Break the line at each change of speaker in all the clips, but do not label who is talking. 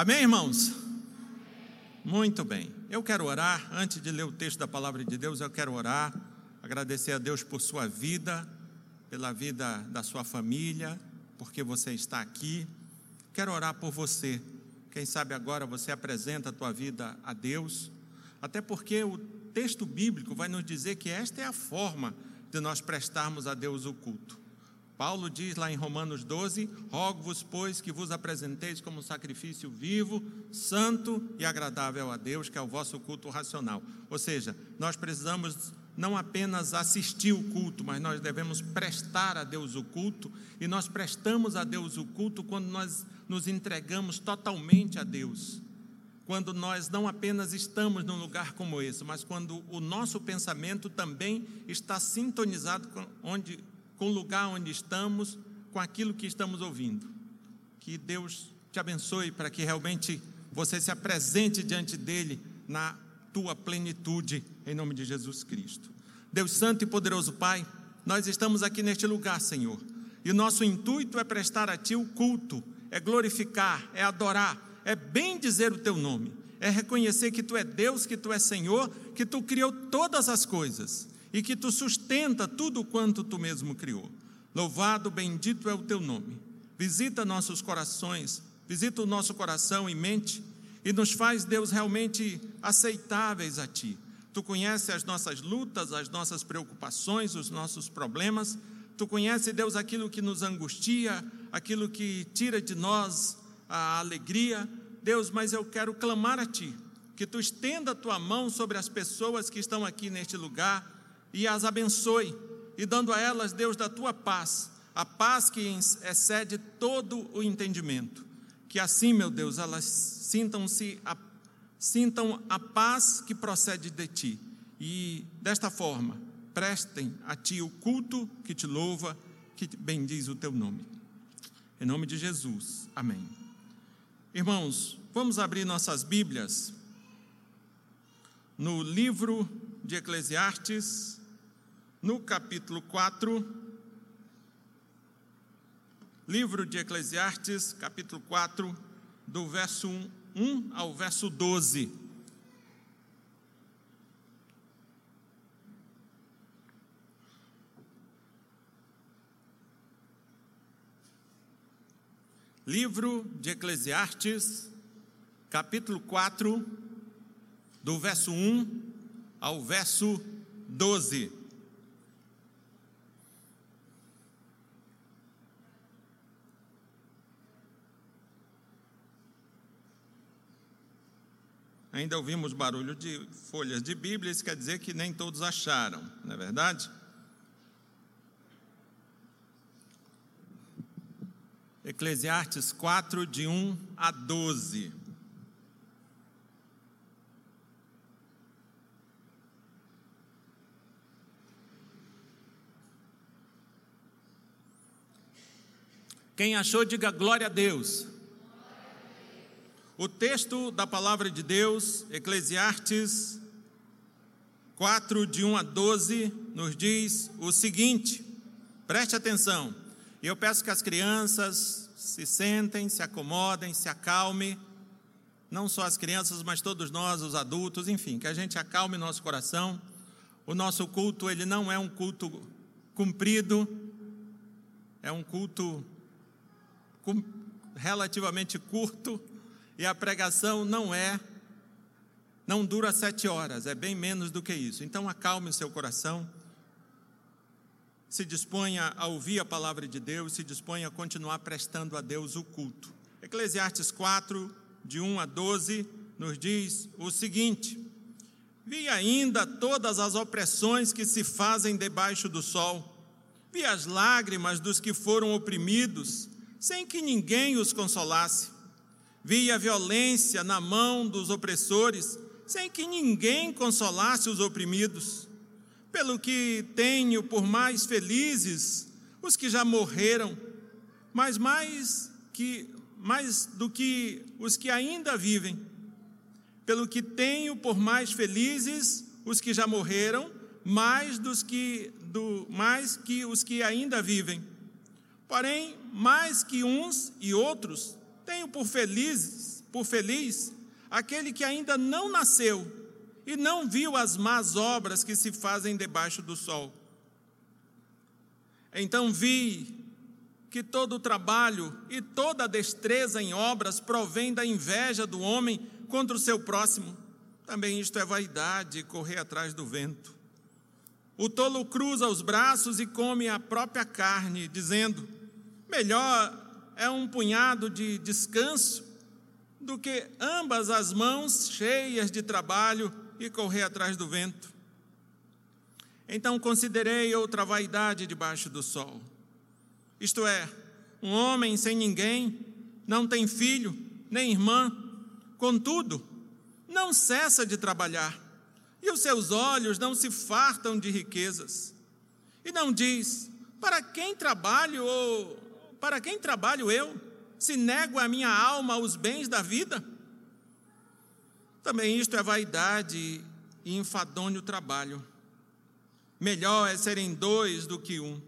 Amém, irmãos? Muito bem. Eu quero orar, antes de ler o texto da palavra de Deus, eu quero orar, agradecer a Deus por sua vida, pela vida da sua família, porque você está aqui. Quero orar por você. Quem sabe agora você apresenta a tua vida a Deus, até porque o texto bíblico vai nos dizer que esta é a forma de nós prestarmos a Deus o culto. Paulo diz lá em Romanos 12: Rogo-vos, pois, que vos apresenteis como sacrifício vivo, santo e agradável a Deus, que é o vosso culto racional. Ou seja, nós precisamos não apenas assistir o culto, mas nós devemos prestar a Deus o culto, e nós prestamos a Deus o culto quando nós nos entregamos totalmente a Deus. Quando nós não apenas estamos num lugar como esse, mas quando o nosso pensamento também está sintonizado com onde com o lugar onde estamos, com aquilo que estamos ouvindo. Que Deus te abençoe para que realmente você se apresente diante dele na tua plenitude, em nome de Jesus Cristo. Deus Santo e Poderoso Pai, nós estamos aqui neste lugar, Senhor, e o nosso intuito é prestar a Ti o culto, é glorificar, é adorar, é bem dizer o Teu nome, é reconhecer que Tu é Deus, que Tu é Senhor, que Tu criou todas as coisas e que tu sustenta tudo quanto tu mesmo criou. Louvado, bendito é o teu nome. Visita nossos corações, visita o nosso coração e mente e nos faz, Deus, realmente aceitáveis a ti. Tu conheces as nossas lutas, as nossas preocupações, os nossos problemas. Tu conheces, Deus, aquilo que nos angustia, aquilo que tira de nós a alegria. Deus, mas eu quero clamar a ti, que tu estenda a tua mão sobre as pessoas que estão aqui neste lugar e as abençoe, e dando a elas, Deus, da tua paz, a paz que excede todo o entendimento. Que assim, meu Deus, elas sintam-se a, sintam a paz que procede de ti. E desta forma, prestem a ti o culto que te louva, que bendiz o teu nome. Em nome de Jesus. Amém. Irmãos, vamos abrir nossas Bíblias no livro de Eclesiastes, no capítulo 4, livro de Eclesiastes, capítulo 4, do verso 1 ao verso 12. Livro de Eclesiastes, capítulo 4, do verso 1 ao verso 12. Ainda ouvimos barulho de folhas de Bíblia, isso quer dizer que nem todos acharam, não é verdade? Eclesiastes 4, de 1 a 12. Quem achou, diga glória a Deus. O texto da palavra de Deus, Eclesiastes 4, de 1 a 12, nos diz o seguinte: preste atenção, e eu peço que as crianças se sentem, se acomodem, se acalmem, não só as crianças, mas todos nós, os adultos, enfim, que a gente acalme nosso coração. O nosso culto, ele não é um culto cumprido, é um culto relativamente curto, e a pregação não é, não dura sete horas, é bem menos do que isso. Então acalme o seu coração, se disponha a ouvir a palavra de Deus, se disponha a continuar prestando a Deus o culto. Eclesiastes 4, de 1 a 12, nos diz o seguinte: Vi ainda todas as opressões que se fazem debaixo do sol, vi as lágrimas dos que foram oprimidos, sem que ninguém os consolasse via violência na mão dos opressores, sem que ninguém consolasse os oprimidos. Pelo que tenho por mais felizes os que já morreram, mas mais que mais do que os que ainda vivem. Pelo que tenho por mais felizes os que já morreram, mais dos que do mais que os que ainda vivem. Porém, mais que uns e outros tenho por felizes por feliz aquele que ainda não nasceu e não viu as más obras que se fazem debaixo do sol. Então vi que todo o trabalho e toda a destreza em obras provém da inveja do homem contra o seu próximo. Também isto é vaidade, correr atrás do vento. O tolo cruza os braços e come a própria carne, dizendo: melhor é um punhado de descanso do que ambas as mãos cheias de trabalho e correr atrás do vento. Então considerei outra vaidade debaixo do sol. Isto é, um homem sem ninguém, não tem filho, nem irmã, contudo, não cessa de trabalhar, e os seus olhos não se fartam de riquezas. E não diz: para quem trabalho ou para quem trabalho eu, se nego a minha alma os bens da vida? Também isto é vaidade e enfadonho trabalho. Melhor é serem dois do que um,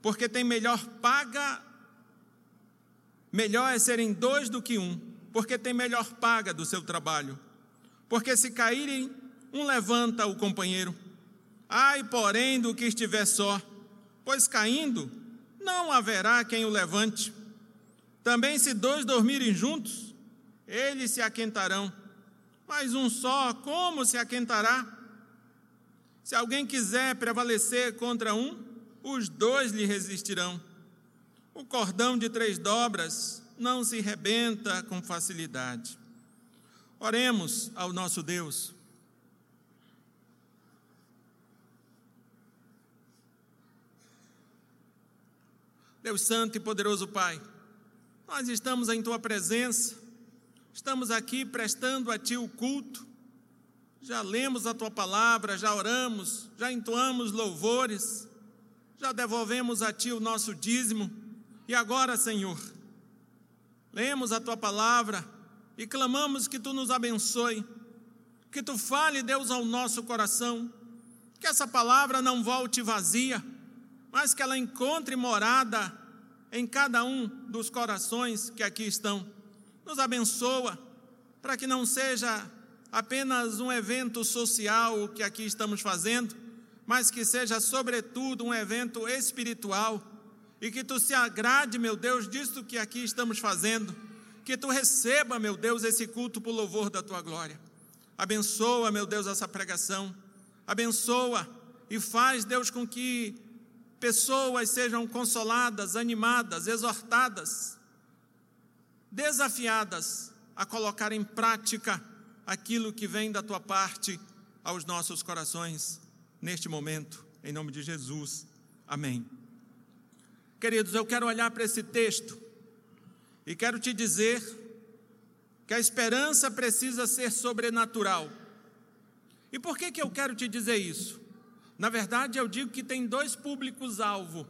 porque tem melhor paga. Melhor é serem dois do que um, porque tem melhor paga do seu trabalho. Porque se caírem, um levanta o companheiro. Ai, porém, do que estiver só, pois caindo, não haverá quem o levante. Também, se dois dormirem juntos, eles se aquentarão mas um só, como se aquentará? Se alguém quiser prevalecer contra um, os dois lhe resistirão. O cordão de três dobras não se rebenta com facilidade. Oremos ao nosso Deus. Deus Santo e poderoso Pai, nós estamos em Tua presença Estamos aqui prestando a Ti o culto, já lemos a Tua palavra, já oramos, já entoamos louvores, já devolvemos a Ti o nosso dízimo, e agora, Senhor, lemos a Tua palavra e clamamos que Tu nos abençoe, que Tu fale, Deus, ao nosso coração, que essa palavra não volte vazia, mas que ela encontre morada em cada um dos corações que aqui estão. Nos abençoa, para que não seja apenas um evento social o que aqui estamos fazendo, mas que seja, sobretudo, um evento espiritual. E que tu se agrade, meu Deus, disso que aqui estamos fazendo, que tu receba, meu Deus, esse culto por louvor da tua glória. Abençoa, meu Deus, essa pregação, abençoa e faz, Deus, com que pessoas sejam consoladas, animadas, exortadas desafiadas a colocar em prática aquilo que vem da tua parte aos nossos corações neste momento, em nome de Jesus. Amém. Queridos, eu quero olhar para esse texto e quero te dizer que a esperança precisa ser sobrenatural. E por que, que eu quero te dizer isso? Na verdade, eu digo que tem dois públicos-alvo.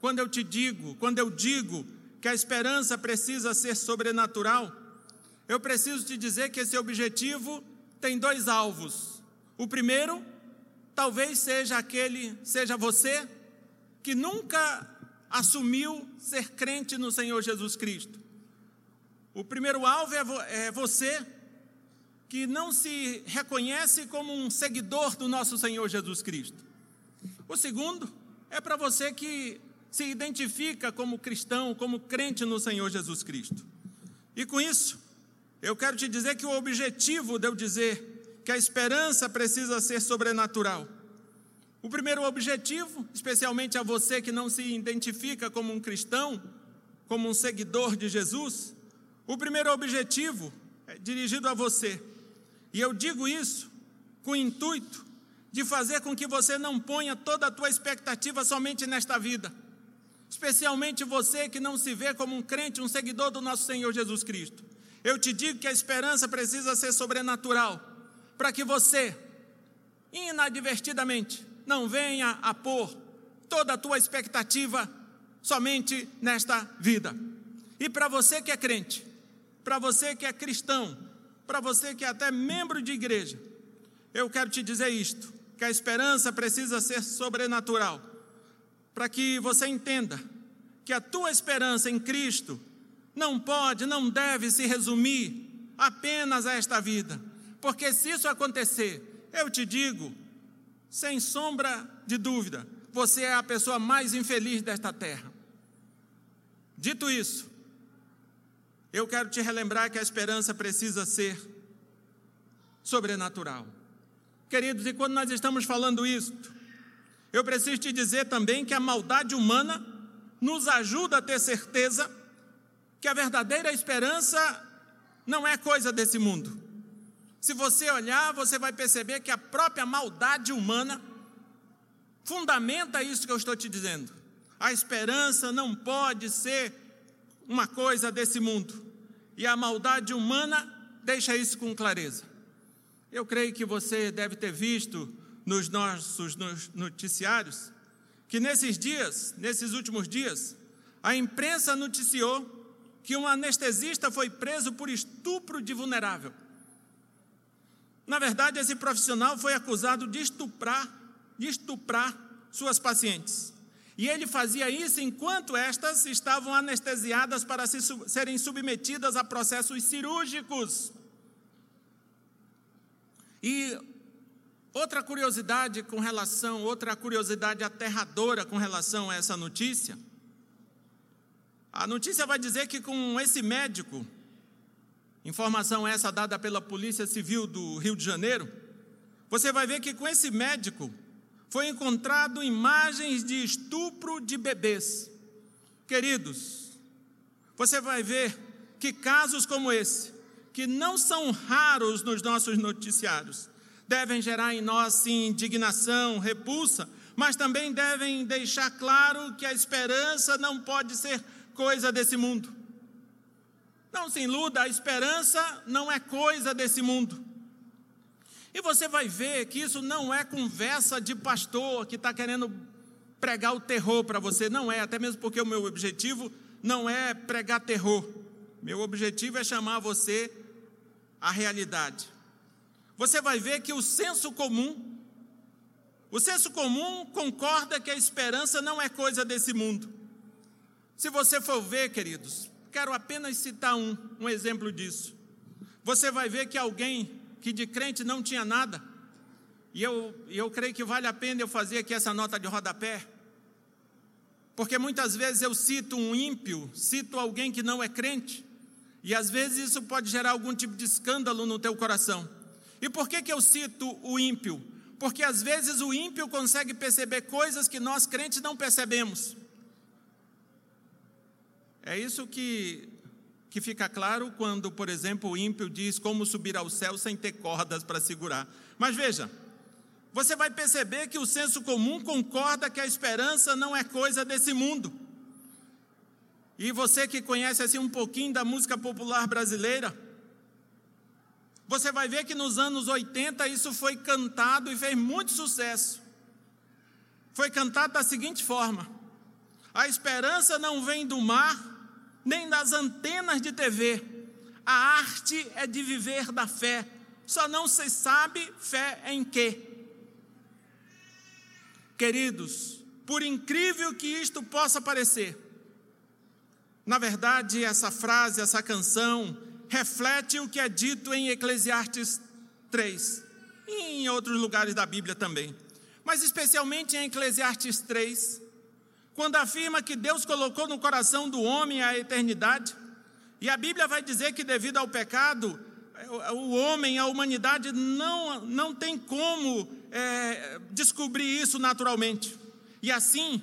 Quando eu te digo, quando eu digo que a esperança precisa ser sobrenatural, eu preciso te dizer que esse objetivo tem dois alvos. O primeiro, talvez seja aquele, seja você que nunca assumiu ser crente no Senhor Jesus Cristo. O primeiro alvo é, é você que não se reconhece como um seguidor do nosso Senhor Jesus Cristo. O segundo é para você que se identifica como cristão, como crente no Senhor Jesus Cristo. E com isso, eu quero te dizer que o objetivo de eu dizer que a esperança precisa ser sobrenatural. O primeiro objetivo, especialmente a você que não se identifica como um cristão, como um seguidor de Jesus, o primeiro objetivo é dirigido a você. E eu digo isso com o intuito de fazer com que você não ponha toda a tua expectativa somente nesta vida especialmente você que não se vê como um crente, um seguidor do nosso Senhor Jesus Cristo. Eu te digo que a esperança precisa ser sobrenatural, para que você, inadvertidamente, não venha a pôr toda a tua expectativa somente nesta vida. E para você que é crente, para você que é cristão, para você que é até membro de igreja, eu quero te dizer isto: que a esperança precisa ser sobrenatural para que você entenda que a tua esperança em Cristo não pode, não deve se resumir apenas a esta vida, porque se isso acontecer, eu te digo, sem sombra de dúvida, você é a pessoa mais infeliz desta terra. Dito isso, eu quero te relembrar que a esperança precisa ser sobrenatural. Queridos, e quando nós estamos falando isso, eu preciso te dizer também que a maldade humana nos ajuda a ter certeza que a verdadeira esperança não é coisa desse mundo. Se você olhar, você vai perceber que a própria maldade humana fundamenta isso que eu estou te dizendo. A esperança não pode ser uma coisa desse mundo. E a maldade humana deixa isso com clareza. Eu creio que você deve ter visto nos nossos noticiários que nesses dias, nesses últimos dias, a imprensa noticiou que um anestesista foi preso por estupro de vulnerável. Na verdade, esse profissional foi acusado de estuprar, de estuprar suas pacientes. E ele fazia isso enquanto estas estavam anestesiadas para se, serem submetidas a processos cirúrgicos. E outra curiosidade com relação, outra curiosidade aterradora com relação a essa notícia, a notícia vai dizer que com esse médico, informação essa dada pela Polícia Civil do Rio de Janeiro, você vai ver que com esse médico foi encontrado imagens de estupro de bebês. Queridos, você vai ver que casos como esse, que não são raros nos nossos noticiários, devem gerar em nós sim indignação, repulsa, mas também devem deixar claro que a esperança não pode ser coisa desse mundo. Não se iluda, a esperança não é coisa desse mundo. E você vai ver que isso não é conversa de pastor que está querendo pregar o terror para você. Não é, até mesmo porque o meu objetivo não é pregar terror. Meu objetivo é chamar você à realidade. Você vai ver que o senso comum, o senso comum concorda que a esperança não é coisa desse mundo. Se você for ver, queridos, quero apenas citar um, um exemplo disso. Você vai ver que alguém que de crente não tinha nada, e eu, eu creio que vale a pena eu fazer aqui essa nota de rodapé, porque muitas vezes eu cito um ímpio, cito alguém que não é crente, e às vezes isso pode gerar algum tipo de escândalo no teu coração. E por que, que eu cito o ímpio? Porque às vezes o ímpio consegue perceber coisas que nós crentes não percebemos. É isso que, que fica claro quando, por exemplo, o ímpio diz como subir ao céu sem ter cordas para segurar. Mas veja, você vai perceber que o senso comum concorda que a esperança não é coisa desse mundo. E você que conhece assim um pouquinho da música popular brasileira, você vai ver que nos anos 80 isso foi cantado e fez muito sucesso. Foi cantado da seguinte forma: A esperança não vem do mar, nem das antenas de TV. A arte é de viver da fé. Só não se sabe fé em quê. Queridos, por incrível que isto possa parecer, na verdade, essa frase, essa canção, reflete o que é dito em Eclesiastes 3 e em outros lugares da Bíblia também. Mas especialmente em Eclesiastes 3, quando afirma que Deus colocou no coração do homem a eternidade, e a Bíblia vai dizer que devido ao pecado, o homem, a humanidade não, não tem como é, descobrir isso naturalmente. E assim,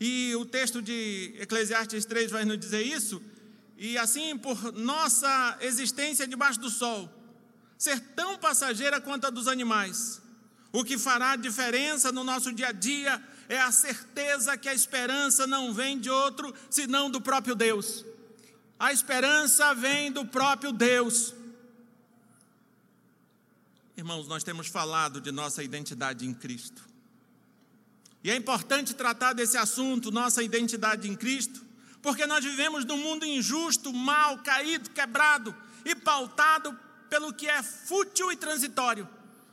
e o texto de Eclesiastes 3 vai nos dizer isso, e assim, por nossa existência debaixo do sol, ser tão passageira quanto a dos animais, o que fará diferença no nosso dia a dia é a certeza que a esperança não vem de outro senão do próprio Deus. A esperança vem do próprio Deus. Irmãos, nós temos falado de nossa identidade em Cristo. E é importante tratar desse assunto, nossa identidade em Cristo, porque nós vivemos num mundo injusto, mal, caído, quebrado e pautado pelo que é fútil e transitório.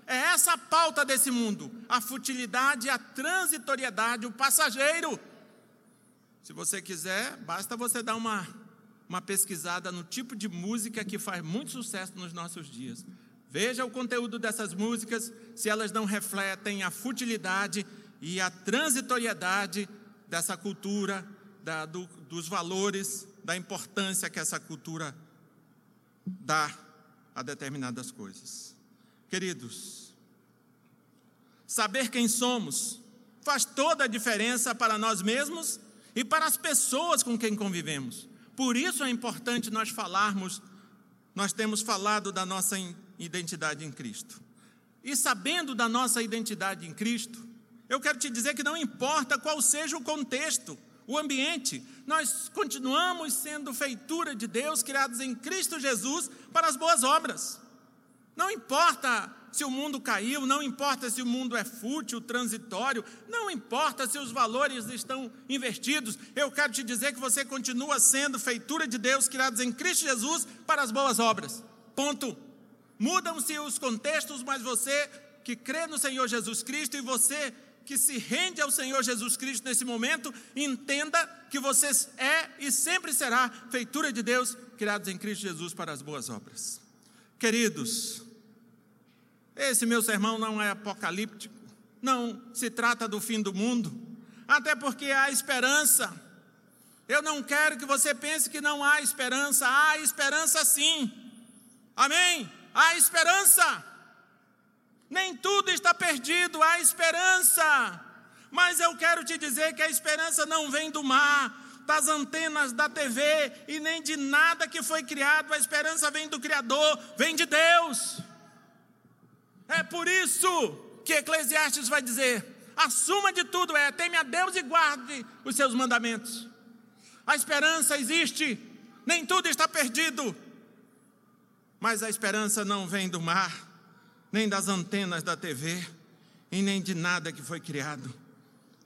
É essa a pauta desse mundo: a futilidade, a transitoriedade, o passageiro. Se você quiser, basta você dar uma, uma pesquisada no tipo de música que faz muito sucesso nos nossos dias. Veja o conteúdo dessas músicas, se elas não refletem a futilidade e a transitoriedade dessa cultura, da, do, dos valores, da importância que essa cultura dá a determinadas coisas. Queridos, saber quem somos faz toda a diferença para nós mesmos e para as pessoas com quem convivemos. Por isso é importante nós falarmos, nós temos falado da nossa identidade em Cristo. E sabendo da nossa identidade em Cristo, eu quero te dizer que não importa qual seja o contexto, o ambiente, nós continuamos sendo feitura de Deus, criados em Cristo Jesus para as boas obras. Não importa se o mundo caiu, não importa se o mundo é fútil, transitório, não importa se os valores estão invertidos, eu quero te dizer que você continua sendo feitura de Deus, criados em Cristo Jesus para as boas obras. Ponto. Mudam-se os contextos, mas você que crê no Senhor Jesus Cristo e você que se rende ao Senhor Jesus Cristo nesse momento, entenda que você é e sempre será feitura de Deus, criados em Cristo Jesus para as boas obras. Queridos, esse meu sermão não é apocalíptico, não se trata do fim do mundo, até porque há esperança. Eu não quero que você pense que não há esperança, há esperança sim. Amém? Há esperança. Nem tudo está perdido, há esperança. Mas eu quero te dizer que a esperança não vem do mar, das antenas da TV e nem de nada que foi criado, a esperança vem do Criador, vem de Deus. É por isso que Eclesiastes vai dizer: a suma de tudo é teme a Deus e guarde os seus mandamentos. A esperança existe, nem tudo está perdido, mas a esperança não vem do mar, nem das antenas da TV, e nem de nada que foi criado.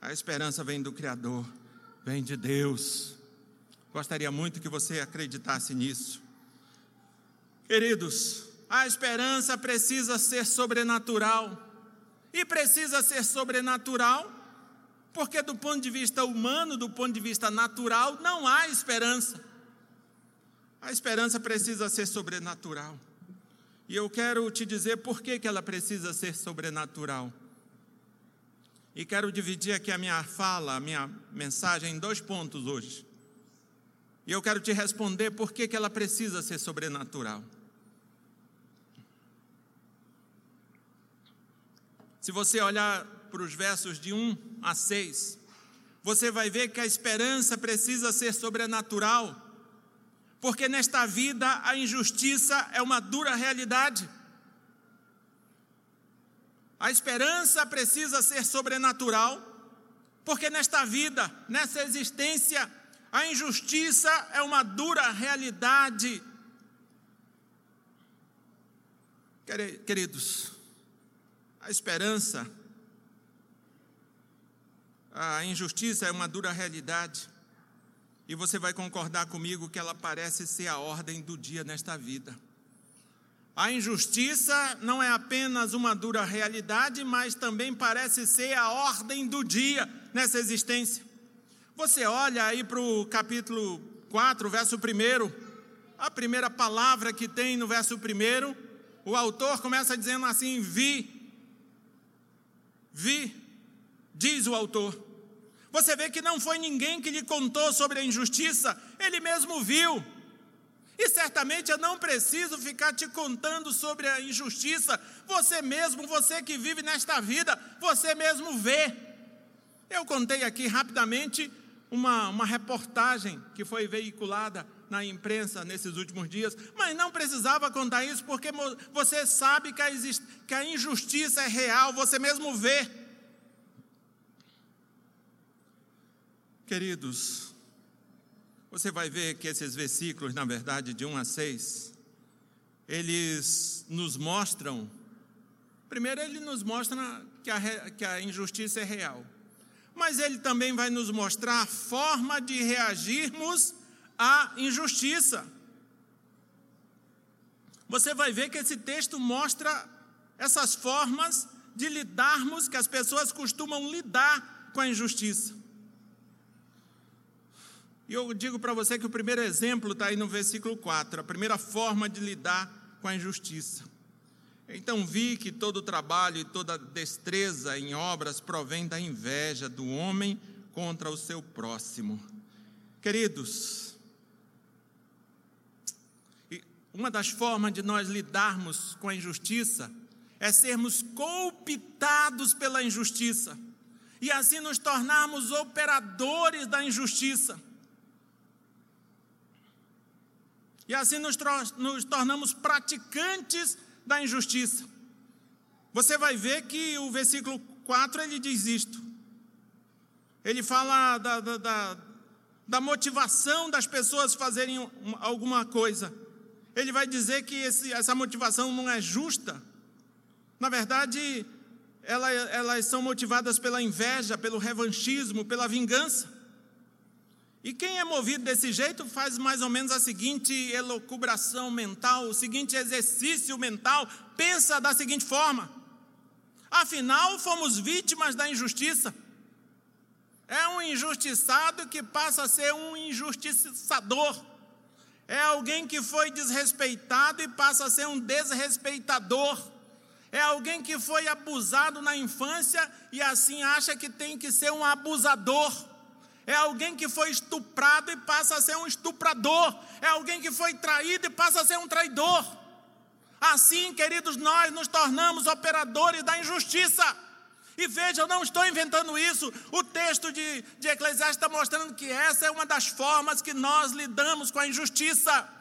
A esperança vem do Criador, vem de Deus. Gostaria muito que você acreditasse nisso. Queridos, a esperança precisa ser sobrenatural. E precisa ser sobrenatural, porque do ponto de vista humano, do ponto de vista natural, não há esperança. A esperança precisa ser sobrenatural. E eu quero te dizer por que, que ela precisa ser sobrenatural. E quero dividir aqui a minha fala, a minha mensagem em dois pontos hoje. E eu quero te responder por que, que ela precisa ser sobrenatural. Se você olhar para os versos de 1 a 6, você vai ver que a esperança precisa ser sobrenatural, porque nesta vida a injustiça é uma dura realidade. A esperança precisa ser sobrenatural, porque nesta vida, nessa existência, a injustiça é uma dura realidade. Queridos, a esperança, a injustiça é uma dura realidade. E você vai concordar comigo que ela parece ser a ordem do dia nesta vida. A injustiça não é apenas uma dura realidade, mas também parece ser a ordem do dia nessa existência. Você olha aí para o capítulo 4, verso 1, a primeira palavra que tem no verso 1, o autor começa dizendo assim: Vi vi, diz o autor. Você vê que não foi ninguém que lhe contou sobre a injustiça, ele mesmo viu. E certamente eu não preciso ficar te contando sobre a injustiça, você mesmo, você que vive nesta vida, você mesmo vê. Eu contei aqui rapidamente uma, uma reportagem que foi veiculada na imprensa nesses últimos dias, mas não precisava contar isso porque você sabe que a, que a injustiça é real, você mesmo vê. Queridos, você vai ver que esses versículos, na verdade, de 1 a 6, eles nos mostram, primeiro, ele nos mostra que a, que a injustiça é real, mas ele também vai nos mostrar a forma de reagirmos a injustiça. Você vai ver que esse texto mostra essas formas de lidarmos, que as pessoas costumam lidar com a injustiça. E eu digo para você que o primeiro exemplo está aí no versículo 4, a primeira forma de lidar com a injustiça. Então vi que todo trabalho e toda destreza em obras provém da inveja do homem contra o seu próximo. Queridos, uma das formas de nós lidarmos com a injustiça é sermos cooptados pela injustiça e assim nos tornarmos operadores da injustiça. E assim nos, nos tornamos praticantes da injustiça. Você vai ver que o versículo 4 ele diz isto. Ele fala da, da, da, da motivação das pessoas fazerem alguma coisa. Ele vai dizer que esse, essa motivação não é justa. Na verdade, ela, elas são motivadas pela inveja, pelo revanchismo, pela vingança. E quem é movido desse jeito faz mais ou menos a seguinte elocubração mental, o seguinte exercício mental, pensa da seguinte forma: afinal, fomos vítimas da injustiça. É um injustiçado que passa a ser um injustiçador. É alguém que foi desrespeitado e passa a ser um desrespeitador. É alguém que foi abusado na infância e assim acha que tem que ser um abusador. É alguém que foi estuprado e passa a ser um estuprador. É alguém que foi traído e passa a ser um traidor. Assim, queridos, nós nos tornamos operadores da injustiça. E veja, eu não estou inventando isso. O texto de, de Eclesiastes está mostrando que essa é uma das formas que nós lidamos com a injustiça.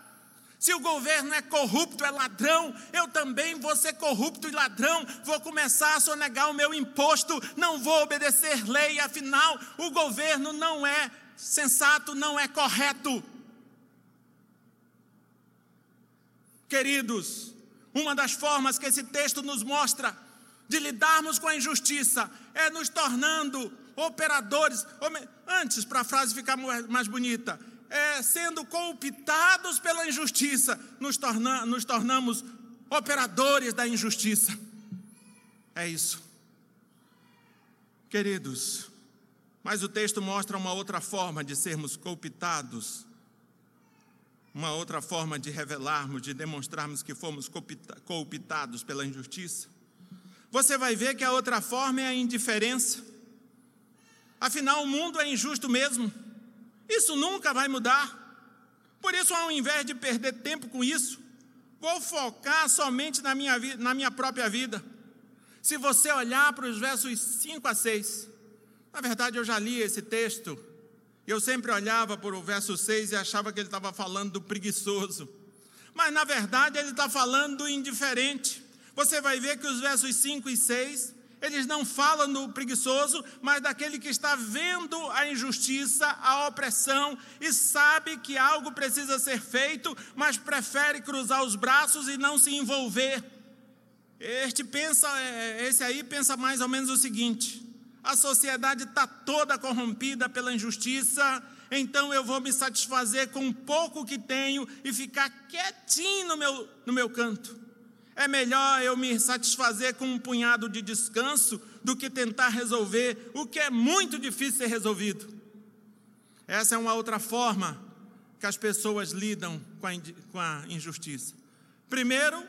Se o governo é corrupto, é ladrão, eu também vou ser corrupto e ladrão, vou começar a sonegar o meu imposto, não vou obedecer lei, afinal, o governo não é sensato, não é correto. Queridos, uma das formas que esse texto nos mostra de lidarmos com a injustiça é nos tornando operadores. Antes, para a frase ficar mais bonita, é, sendo cooptados pela injustiça, nos, torna, nos tornamos operadores da injustiça. É isso. Queridos, mas o texto mostra uma outra forma de sermos cooptados, uma outra forma de revelarmos, de demonstrarmos que fomos cooptados pela injustiça. Você vai ver que a outra forma é a indiferença. Afinal, o mundo é injusto mesmo. Isso nunca vai mudar. Por isso, ao invés de perder tempo com isso, vou focar somente na minha, na minha própria vida. Se você olhar para os versos 5 a 6, na verdade eu já li esse texto, eu sempre olhava para o verso 6 e achava que ele estava falando do preguiçoso, mas na verdade ele está falando do indiferente. Você vai ver que os versos 5 e 6 eles não falam do preguiçoso, mas daquele que está vendo a injustiça, a opressão e sabe que algo precisa ser feito, mas prefere cruzar os braços e não se envolver. Este pensa, é, esse aí pensa mais ou menos o seguinte: a sociedade está toda corrompida pela injustiça, então eu vou me satisfazer com o pouco que tenho e ficar quietinho no meu, no meu canto. É melhor eu me satisfazer com um punhado de descanso do que tentar resolver o que é muito difícil ser resolvido. Essa é uma outra forma que as pessoas lidam com a, injustiça. Primeiro,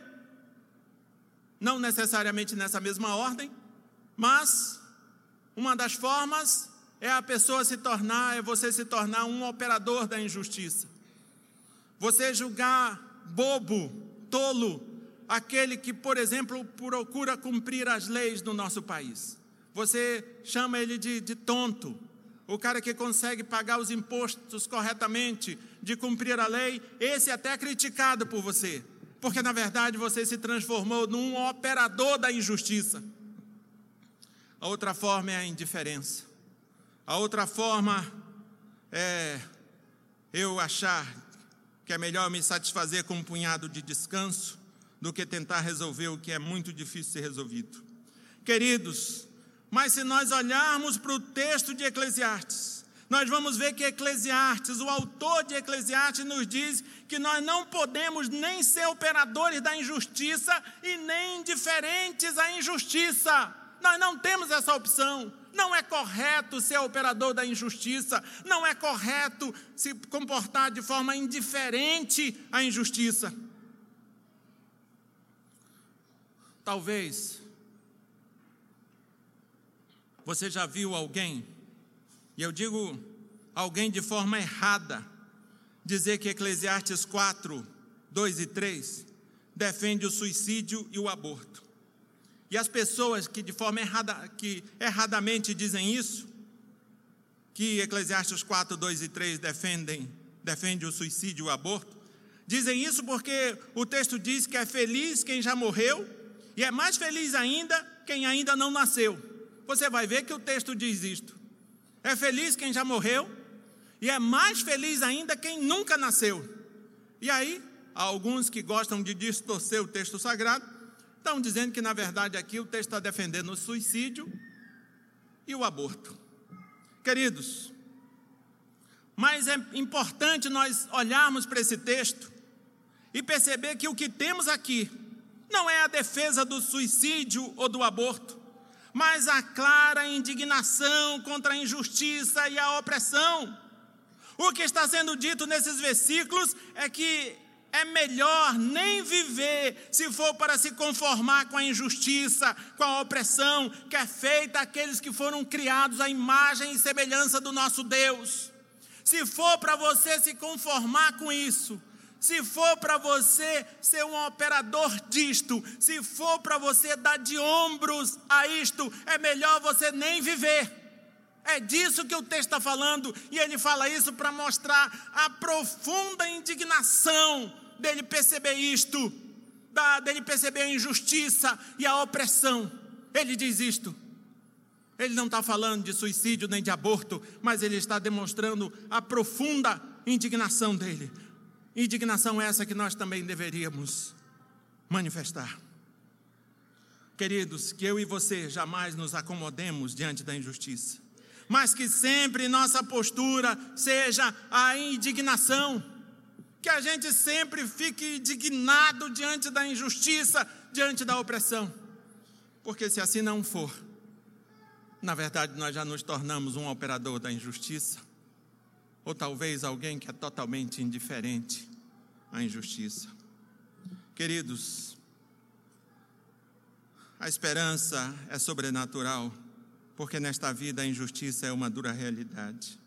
não necessariamente nessa mesma ordem, mas uma das formas é a pessoa se tornar, é você se tornar um operador da injustiça. Você julgar bobo, tolo, aquele que, por exemplo, procura cumprir as leis do nosso país. Você chama ele de, de tonto. O cara que consegue pagar os impostos corretamente, de cumprir a lei, esse é até é criticado por você, porque na verdade você se transformou num operador da injustiça. A outra forma é a indiferença. A outra forma é eu achar que é melhor me satisfazer com um punhado de descanso do que tentar resolver o que é muito difícil ser resolvido. Queridos, mas se nós olharmos para o texto de Eclesiastes, nós vamos ver que Eclesiastes, o autor de Eclesiastes, nos diz que nós não podemos nem ser operadores da injustiça e nem indiferentes à injustiça. Nós não temos essa opção. Não é correto ser operador da injustiça, não é correto se comportar de forma indiferente à injustiça. Talvez você já viu alguém, e eu digo alguém de forma errada, dizer que Eclesiastes 4, 2 e 3 defende o suicídio e o aborto. E as pessoas que de forma errada, que erradamente dizem isso, que Eclesiastes 4, 2 e 3 defendem, defende o suicídio e o aborto, dizem isso porque o texto diz que é feliz quem já morreu e é mais feliz ainda quem ainda não nasceu. Você vai ver que o texto diz isto. É feliz quem já morreu e é mais feliz ainda quem nunca nasceu. E aí, há alguns que gostam de distorcer o texto sagrado Estão dizendo que, na verdade, aqui o texto está defendendo o suicídio e o aborto. Queridos, mas é importante nós olharmos para esse texto e perceber que o que temos aqui não é a defesa do suicídio ou do aborto, mas a clara indignação contra a injustiça e a opressão. O que está sendo dito nesses versículos é que é melhor nem viver se for para se conformar com a injustiça, com a opressão que é feita àqueles que foram criados à imagem e semelhança do nosso Deus. Se for para você se conformar com isso, se for para você ser um operador disto, se for para você dar de ombros a isto, é melhor você nem viver. É disso que o texto está falando, e ele fala isso para mostrar a profunda indignação dele perceber isto, da, dele perceber a injustiça e a opressão. Ele diz isto. Ele não está falando de suicídio nem de aborto, mas ele está demonstrando a profunda indignação dele. Indignação essa que nós também deveríamos manifestar. Queridos, que eu e você jamais nos acomodemos diante da injustiça, mas que sempre nossa postura seja a indignação que a gente sempre fique indignado diante da injustiça, diante da opressão. Porque se assim não for, na verdade nós já nos tornamos um operador da injustiça, ou talvez alguém que é totalmente indiferente à injustiça. Queridos, a esperança é sobrenatural, porque nesta vida a injustiça é uma dura realidade.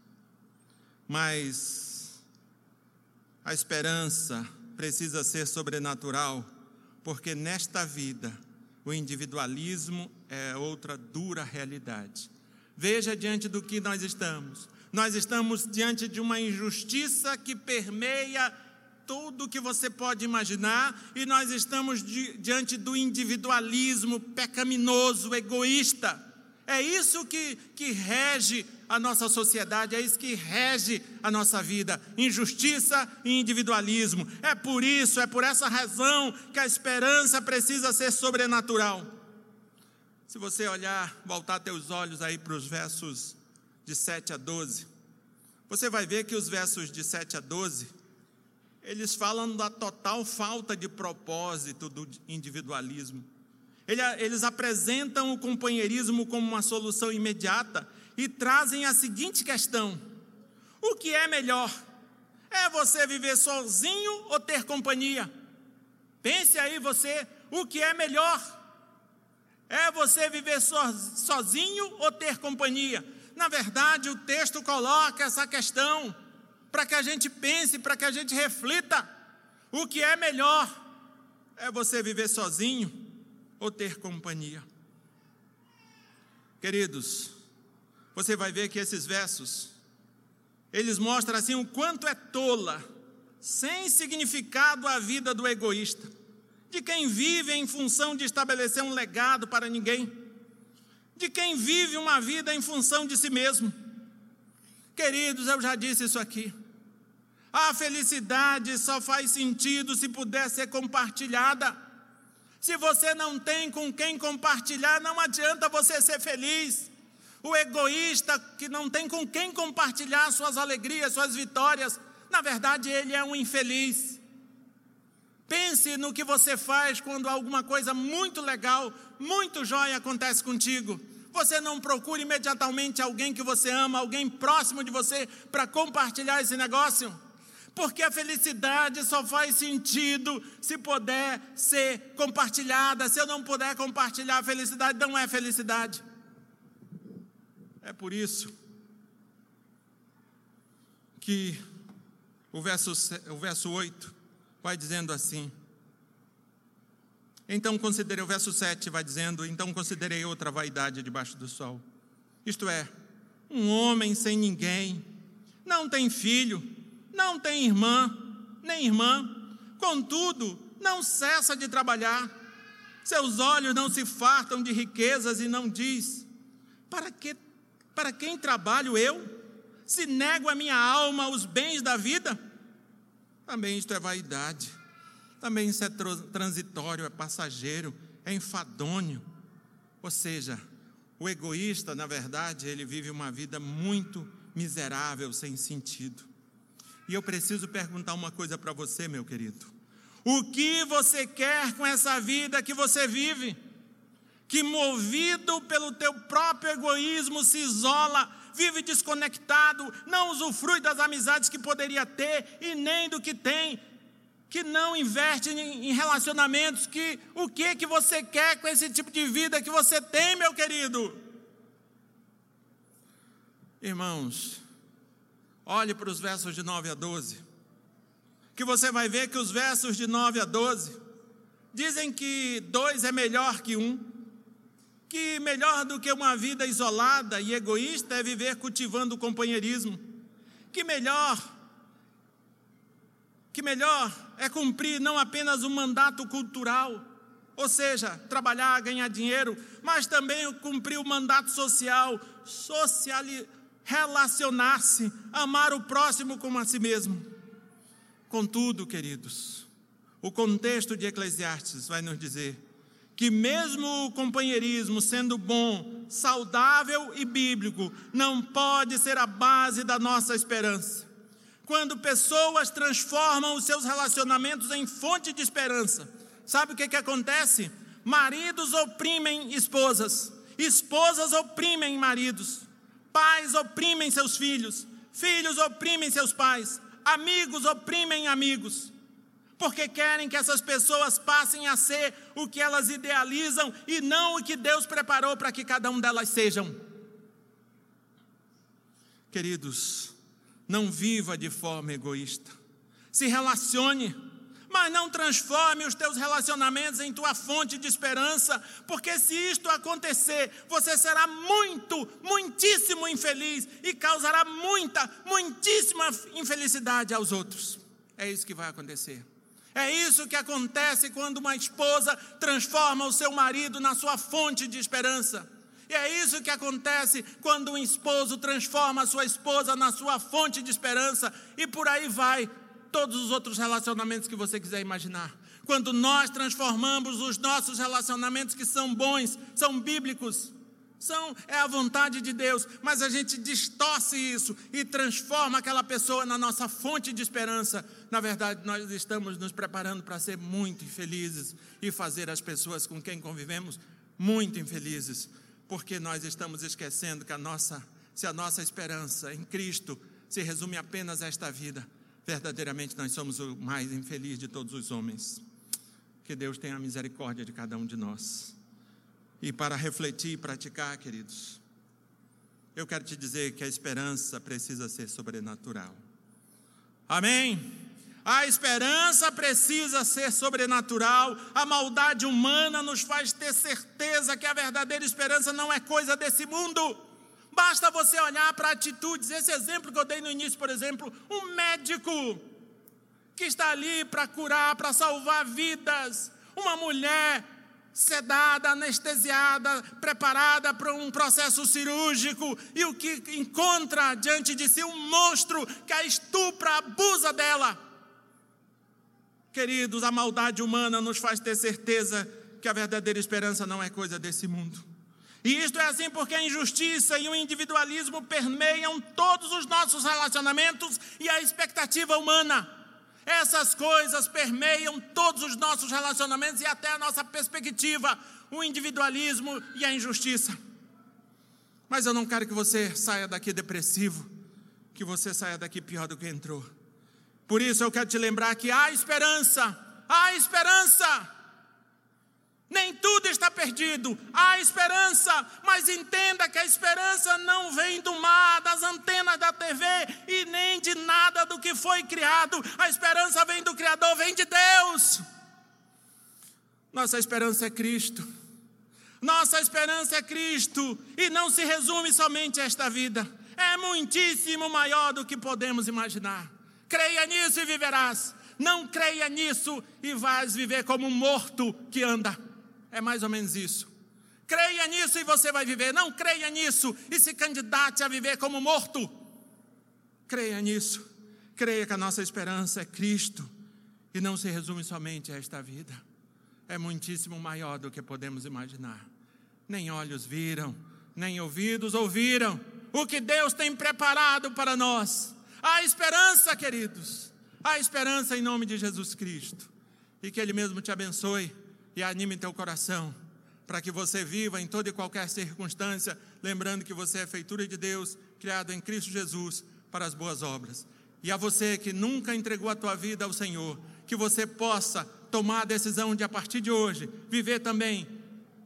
Mas a esperança precisa ser sobrenatural, porque nesta vida o individualismo é outra dura realidade. Veja diante do que nós estamos. Nós estamos diante de uma injustiça que permeia tudo que você pode imaginar, e nós estamos di diante do individualismo pecaminoso, egoísta. É isso que, que rege a nossa sociedade, é isso que rege a nossa vida: injustiça e individualismo. É por isso, é por essa razão que a esperança precisa ser sobrenatural. Se você olhar, voltar teus olhos aí para os versos de 7 a 12, você vai ver que os versos de 7 a 12, eles falam da total falta de propósito do individualismo. Eles apresentam o companheirismo como uma solução imediata e trazem a seguinte questão: o que é melhor? É você viver sozinho ou ter companhia? Pense aí você, o que é melhor? É você viver so, sozinho ou ter companhia? Na verdade, o texto coloca essa questão para que a gente pense, para que a gente reflita. O que é melhor? É você viver sozinho ou ter companhia? Queridos, você vai ver que esses versos, eles mostram assim o quanto é tola, sem significado a vida do egoísta, de quem vive em função de estabelecer um legado para ninguém, de quem vive uma vida em função de si mesmo. Queridos, eu já disse isso aqui. A felicidade só faz sentido se puder ser compartilhada. Se você não tem com quem compartilhar, não adianta você ser feliz. O egoísta que não tem com quem compartilhar suas alegrias, suas vitórias, na verdade ele é um infeliz. Pense no que você faz quando alguma coisa muito legal, muito jóia acontece contigo. Você não procura imediatamente alguém que você ama, alguém próximo de você, para compartilhar esse negócio? Porque a felicidade só faz sentido se puder ser compartilhada. Se eu não puder compartilhar a felicidade, não é felicidade. É por isso que o verso, o verso 8 vai dizendo assim: então considerei, o verso 7 vai dizendo: Então considerei outra vaidade debaixo do sol. Isto é, um homem sem ninguém, não tem filho, não tem irmã, nem irmã, contudo, não cessa de trabalhar. Seus olhos não se fartam de riquezas e não diz: Para que para quem trabalho eu? Se nego a minha alma os bens da vida? Também isto é vaidade. Também isso é transitório, é passageiro, é enfadônio. Ou seja, o egoísta, na verdade, ele vive uma vida muito miserável, sem sentido. E eu preciso perguntar uma coisa para você, meu querido. O que você quer com essa vida que você vive? Que movido pelo teu próprio egoísmo se isola, vive desconectado, não usufrui das amizades que poderia ter e nem do que tem, que não investe em relacionamentos, que o que que você quer com esse tipo de vida que você tem, meu querido? Irmãos, olhe para os versos de 9 a 12, que você vai ver que os versos de 9 a 12 dizem que dois é melhor que um, que melhor do que uma vida isolada e egoísta é viver cultivando o companheirismo, que melhor que melhor é cumprir não apenas um mandato cultural, ou seja, trabalhar, ganhar dinheiro, mas também cumprir o mandato social, social relacionar-se, amar o próximo como a si mesmo. Contudo, queridos, o contexto de Eclesiastes vai nos dizer que, mesmo o companheirismo sendo bom, saudável e bíblico, não pode ser a base da nossa esperança quando pessoas transformam os seus relacionamentos em fonte de esperança. Sabe o que, que acontece? Maridos oprimem esposas, esposas oprimem maridos, pais oprimem seus filhos, filhos oprimem seus pais, amigos oprimem amigos, porque querem que essas pessoas passem a ser o que elas idealizam e não o que Deus preparou para que cada um delas sejam. Queridos, não viva de forma egoísta. Se relacione, mas não transforme os teus relacionamentos em tua fonte de esperança, porque se isto acontecer, você será muito, muitíssimo infeliz e causará muita, muitíssima infelicidade aos outros. É isso que vai acontecer. É isso que acontece quando uma esposa transforma o seu marido na sua fonte de esperança. E é isso que acontece quando um esposo transforma a sua esposa na sua fonte de esperança, e por aí vai todos os outros relacionamentos que você quiser imaginar. Quando nós transformamos os nossos relacionamentos que são bons, são bíblicos, são é a vontade de Deus, mas a gente distorce isso e transforma aquela pessoa na nossa fonte de esperança. Na verdade, nós estamos nos preparando para ser muito infelizes e fazer as pessoas com quem convivemos muito infelizes porque nós estamos esquecendo que a nossa, se a nossa esperança em Cristo se resume apenas a esta vida, verdadeiramente nós somos o mais infeliz de todos os homens. Que Deus tenha misericórdia de cada um de nós. E para refletir e praticar, queridos, eu quero te dizer que a esperança precisa ser sobrenatural. Amém? A esperança precisa ser sobrenatural, a maldade humana nos faz ter certeza que a verdadeira esperança não é coisa desse mundo. Basta você olhar para atitudes, esse exemplo que eu dei no início, por exemplo, um médico que está ali para curar, para salvar vidas, uma mulher sedada, anestesiada, preparada para um processo cirúrgico, e o que encontra diante de si um monstro que a estupra, abusa dela. Queridos, a maldade humana nos faz ter certeza que a verdadeira esperança não é coisa desse mundo. E isto é assim porque a injustiça e o individualismo permeiam todos os nossos relacionamentos e a expectativa humana. Essas coisas permeiam todos os nossos relacionamentos e até a nossa perspectiva, o individualismo e a injustiça. Mas eu não quero que você saia daqui depressivo, que você saia daqui pior do que entrou. Por isso eu quero te lembrar que há esperança, há esperança. Nem tudo está perdido, há esperança, mas entenda que a esperança não vem do mar, das antenas da TV e nem de nada do que foi criado. A esperança vem do Criador, vem de Deus. Nossa esperança é Cristo. Nossa esperança é Cristo e não se resume somente a esta vida. É muitíssimo maior do que podemos imaginar. Creia nisso e viverás. Não creia nisso e vais viver como um morto que anda. É mais ou menos isso. Creia nisso e você vai viver. Não creia nisso e se candidate a viver como morto. Creia nisso. Creia que a nossa esperança é Cristo e não se resume somente a esta vida. É muitíssimo maior do que podemos imaginar. Nem olhos viram, nem ouvidos ouviram o que Deus tem preparado para nós. Há esperança, queridos. Há esperança em nome de Jesus Cristo. E que Ele mesmo te abençoe e anime teu coração, para que você viva em toda e qualquer circunstância, lembrando que você é feitura de Deus, criado em Cristo Jesus para as boas obras. E a você que nunca entregou a tua vida ao Senhor, que você possa tomar a decisão de a partir de hoje viver também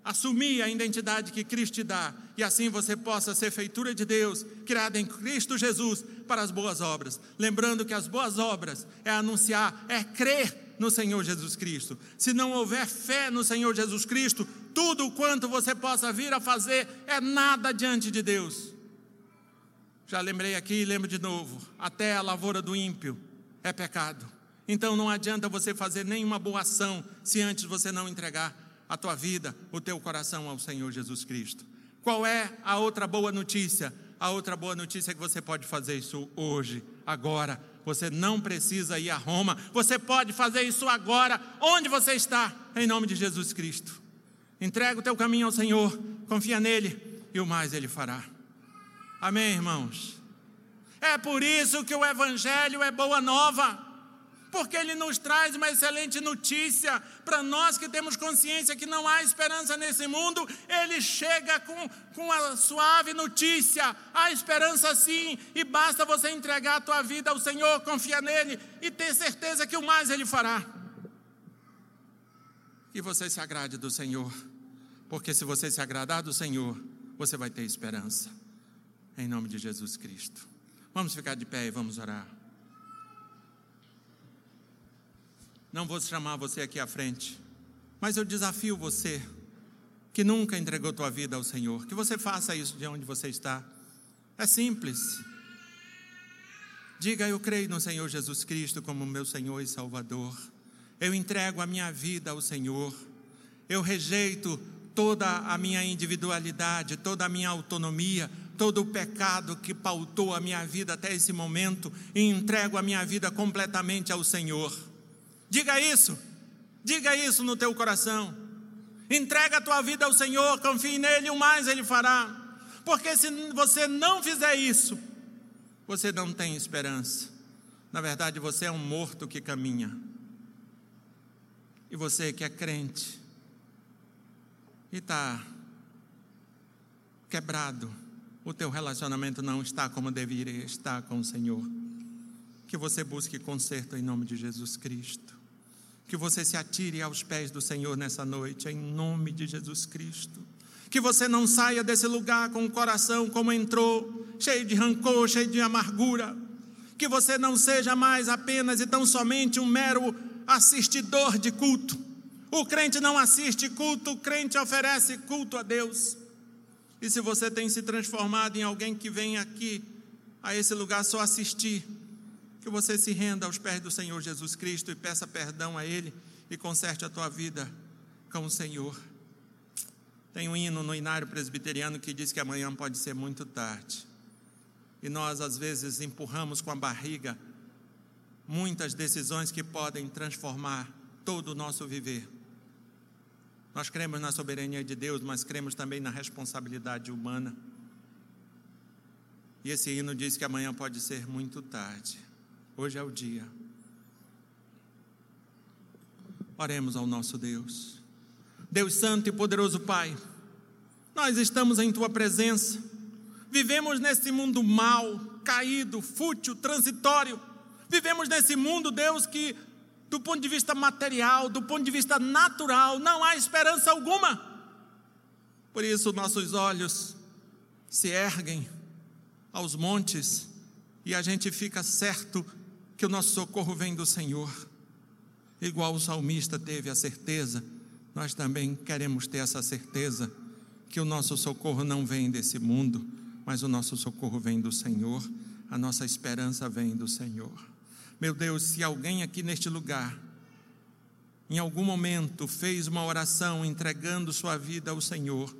assumir a identidade que Cristo te dá, e assim você possa ser feitura de Deus, criada em Cristo Jesus para as boas obras. Lembrando que as boas obras é anunciar, é crer no Senhor Jesus Cristo. Se não houver fé no Senhor Jesus Cristo, tudo quanto você possa vir a fazer é nada diante de Deus. Já lembrei aqui e lembro de novo: até a lavoura do ímpio é pecado. Então não adianta você fazer nenhuma boa ação se antes você não entregar a tua vida, o teu coração ao Senhor Jesus Cristo. Qual é a outra boa notícia? A outra boa notícia é que você pode fazer isso hoje, agora, você não precisa ir a Roma. Você pode fazer isso agora, onde você está, em nome de Jesus Cristo. Entrega o teu caminho ao Senhor, confia nele e o mais ele fará. Amém, irmãos? É por isso que o Evangelho é boa nova porque Ele nos traz uma excelente notícia para nós que temos consciência que não há esperança nesse mundo. Ele chega com, com a suave notícia: há esperança sim, e basta você entregar a tua vida ao Senhor, confiar nele e ter certeza que o mais Ele fará. E você se agrade do Senhor, porque se você se agradar do Senhor, você vai ter esperança. Em nome de Jesus Cristo. Vamos ficar de pé e vamos orar. Não vou chamar você aqui à frente, mas eu desafio você que nunca entregou tua vida ao Senhor, que você faça isso de onde você está. É simples. Diga: Eu creio no Senhor Jesus Cristo como meu Senhor e Salvador. Eu entrego a minha vida ao Senhor. Eu rejeito toda a minha individualidade, toda a minha autonomia, todo o pecado que pautou a minha vida até esse momento e entrego a minha vida completamente ao Senhor. Diga isso. Diga isso no teu coração. Entrega a tua vida ao Senhor, confie nele, o mais ele fará. Porque se você não fizer isso, você não tem esperança. Na verdade, você é um morto que caminha. E você que é crente e está quebrado, o teu relacionamento não está como deveria estar com o Senhor. Que você busque conserto em nome de Jesus Cristo que você se atire aos pés do Senhor nessa noite, em nome de Jesus Cristo. Que você não saia desse lugar com o coração como entrou, cheio de rancor, cheio de amargura. Que você não seja mais apenas e tão somente um mero assistidor de culto. O crente não assiste culto, o crente oferece culto a Deus. E se você tem se transformado em alguém que vem aqui a esse lugar só assistir, que você se renda aos pés do Senhor Jesus Cristo e peça perdão a Ele e conserte a tua vida com o Senhor. Tem um hino no inário presbiteriano que diz que amanhã pode ser muito tarde. E nós, às vezes, empurramos com a barriga muitas decisões que podem transformar todo o nosso viver. Nós cremos na soberania de Deus, mas cremos também na responsabilidade humana. E esse hino diz que amanhã pode ser muito tarde. Hoje é o dia. Oremos ao nosso Deus. Deus Santo e poderoso Pai, nós estamos em Tua presença Vivemos nesse mundo mal, caído, fútil, transitório. Vivemos nesse mundo, Deus, que do ponto de vista material, do ponto de vista natural, não há esperança alguma. Por isso, nossos olhos se erguem aos montes e a gente fica certo que o nosso socorro vem do Senhor. Igual o salmista teve a certeza, nós também queremos ter essa certeza que o nosso socorro não vem desse mundo, mas o nosso socorro vem do Senhor, a nossa esperança vem do Senhor. Meu Deus, se alguém aqui neste lugar, em algum momento, fez uma oração entregando sua vida ao Senhor,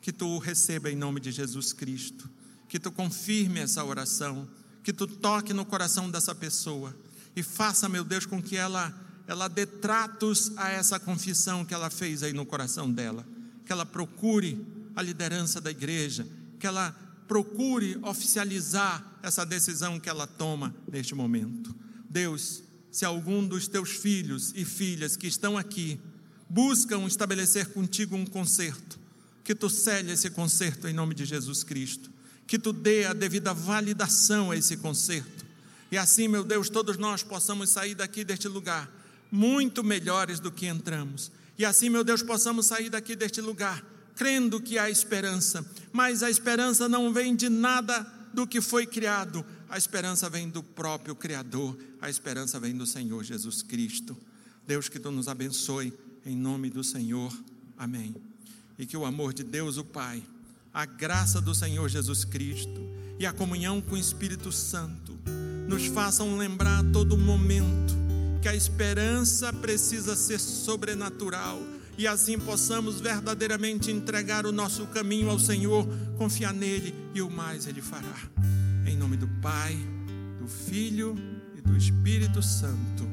que tu o receba em nome de Jesus Cristo, que tu confirme essa oração, que tu toque no coração dessa pessoa e faça, meu Deus, com que ela ela dê tratos a essa confissão que ela fez aí no coração dela, que ela procure a liderança da igreja, que ela procure oficializar essa decisão que ela toma neste momento. Deus, se algum dos teus filhos e filhas que estão aqui buscam estabelecer contigo um concerto, que tu cele esse concerto em nome de Jesus Cristo, que tu dê a devida validação a esse concerto. E assim, meu Deus, todos nós possamos sair daqui deste lugar muito melhores do que entramos. E assim, meu Deus, possamos sair daqui deste lugar crendo que há esperança, mas a esperança não vem de nada do que foi criado, a esperança vem do próprio Criador, a esperança vem do Senhor Jesus Cristo. Deus, que tu nos abençoe, em nome do Senhor, amém. E que o amor de Deus, o Pai, a graça do Senhor Jesus Cristo e a comunhão com o Espírito Santo nos façam lembrar a todo momento que a esperança precisa ser sobrenatural e assim possamos verdadeiramente entregar o nosso caminho ao Senhor, confiar nele e o mais ele fará. Em nome do Pai, do Filho e do Espírito Santo.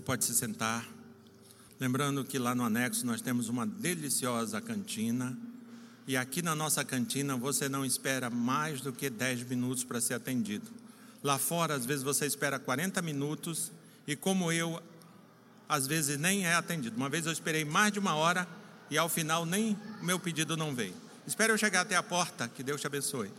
Pode se sentar. Lembrando que lá no anexo nós temos uma deliciosa cantina. E aqui na nossa cantina você não espera mais do que 10 minutos para ser atendido. Lá fora, às vezes, você espera 40 minutos e, como eu, às vezes nem é atendido. Uma vez eu esperei mais de uma hora e, ao final, nem o meu pedido não veio. Espero eu chegar até a porta. Que Deus te abençoe.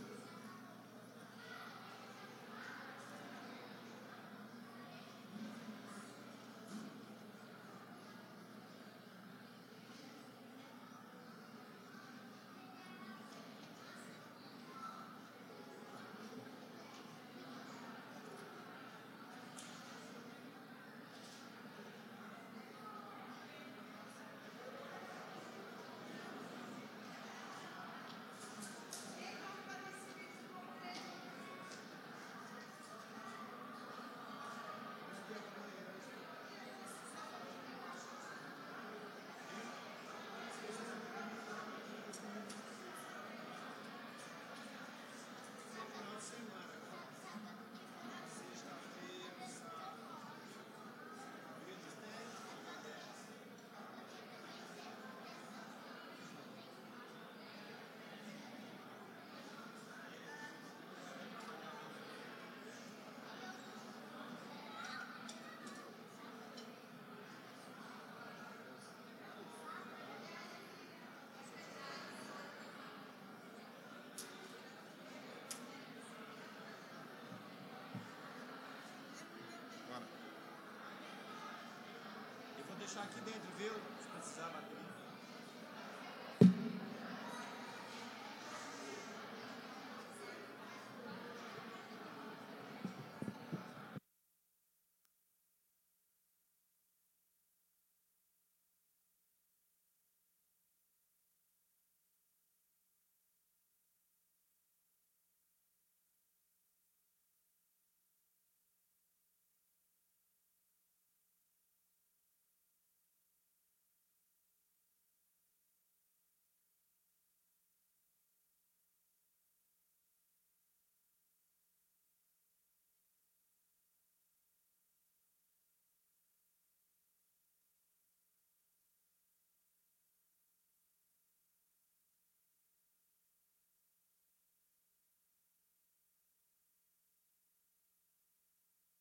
Deixar aqui dentro, viu? Se precisar bater.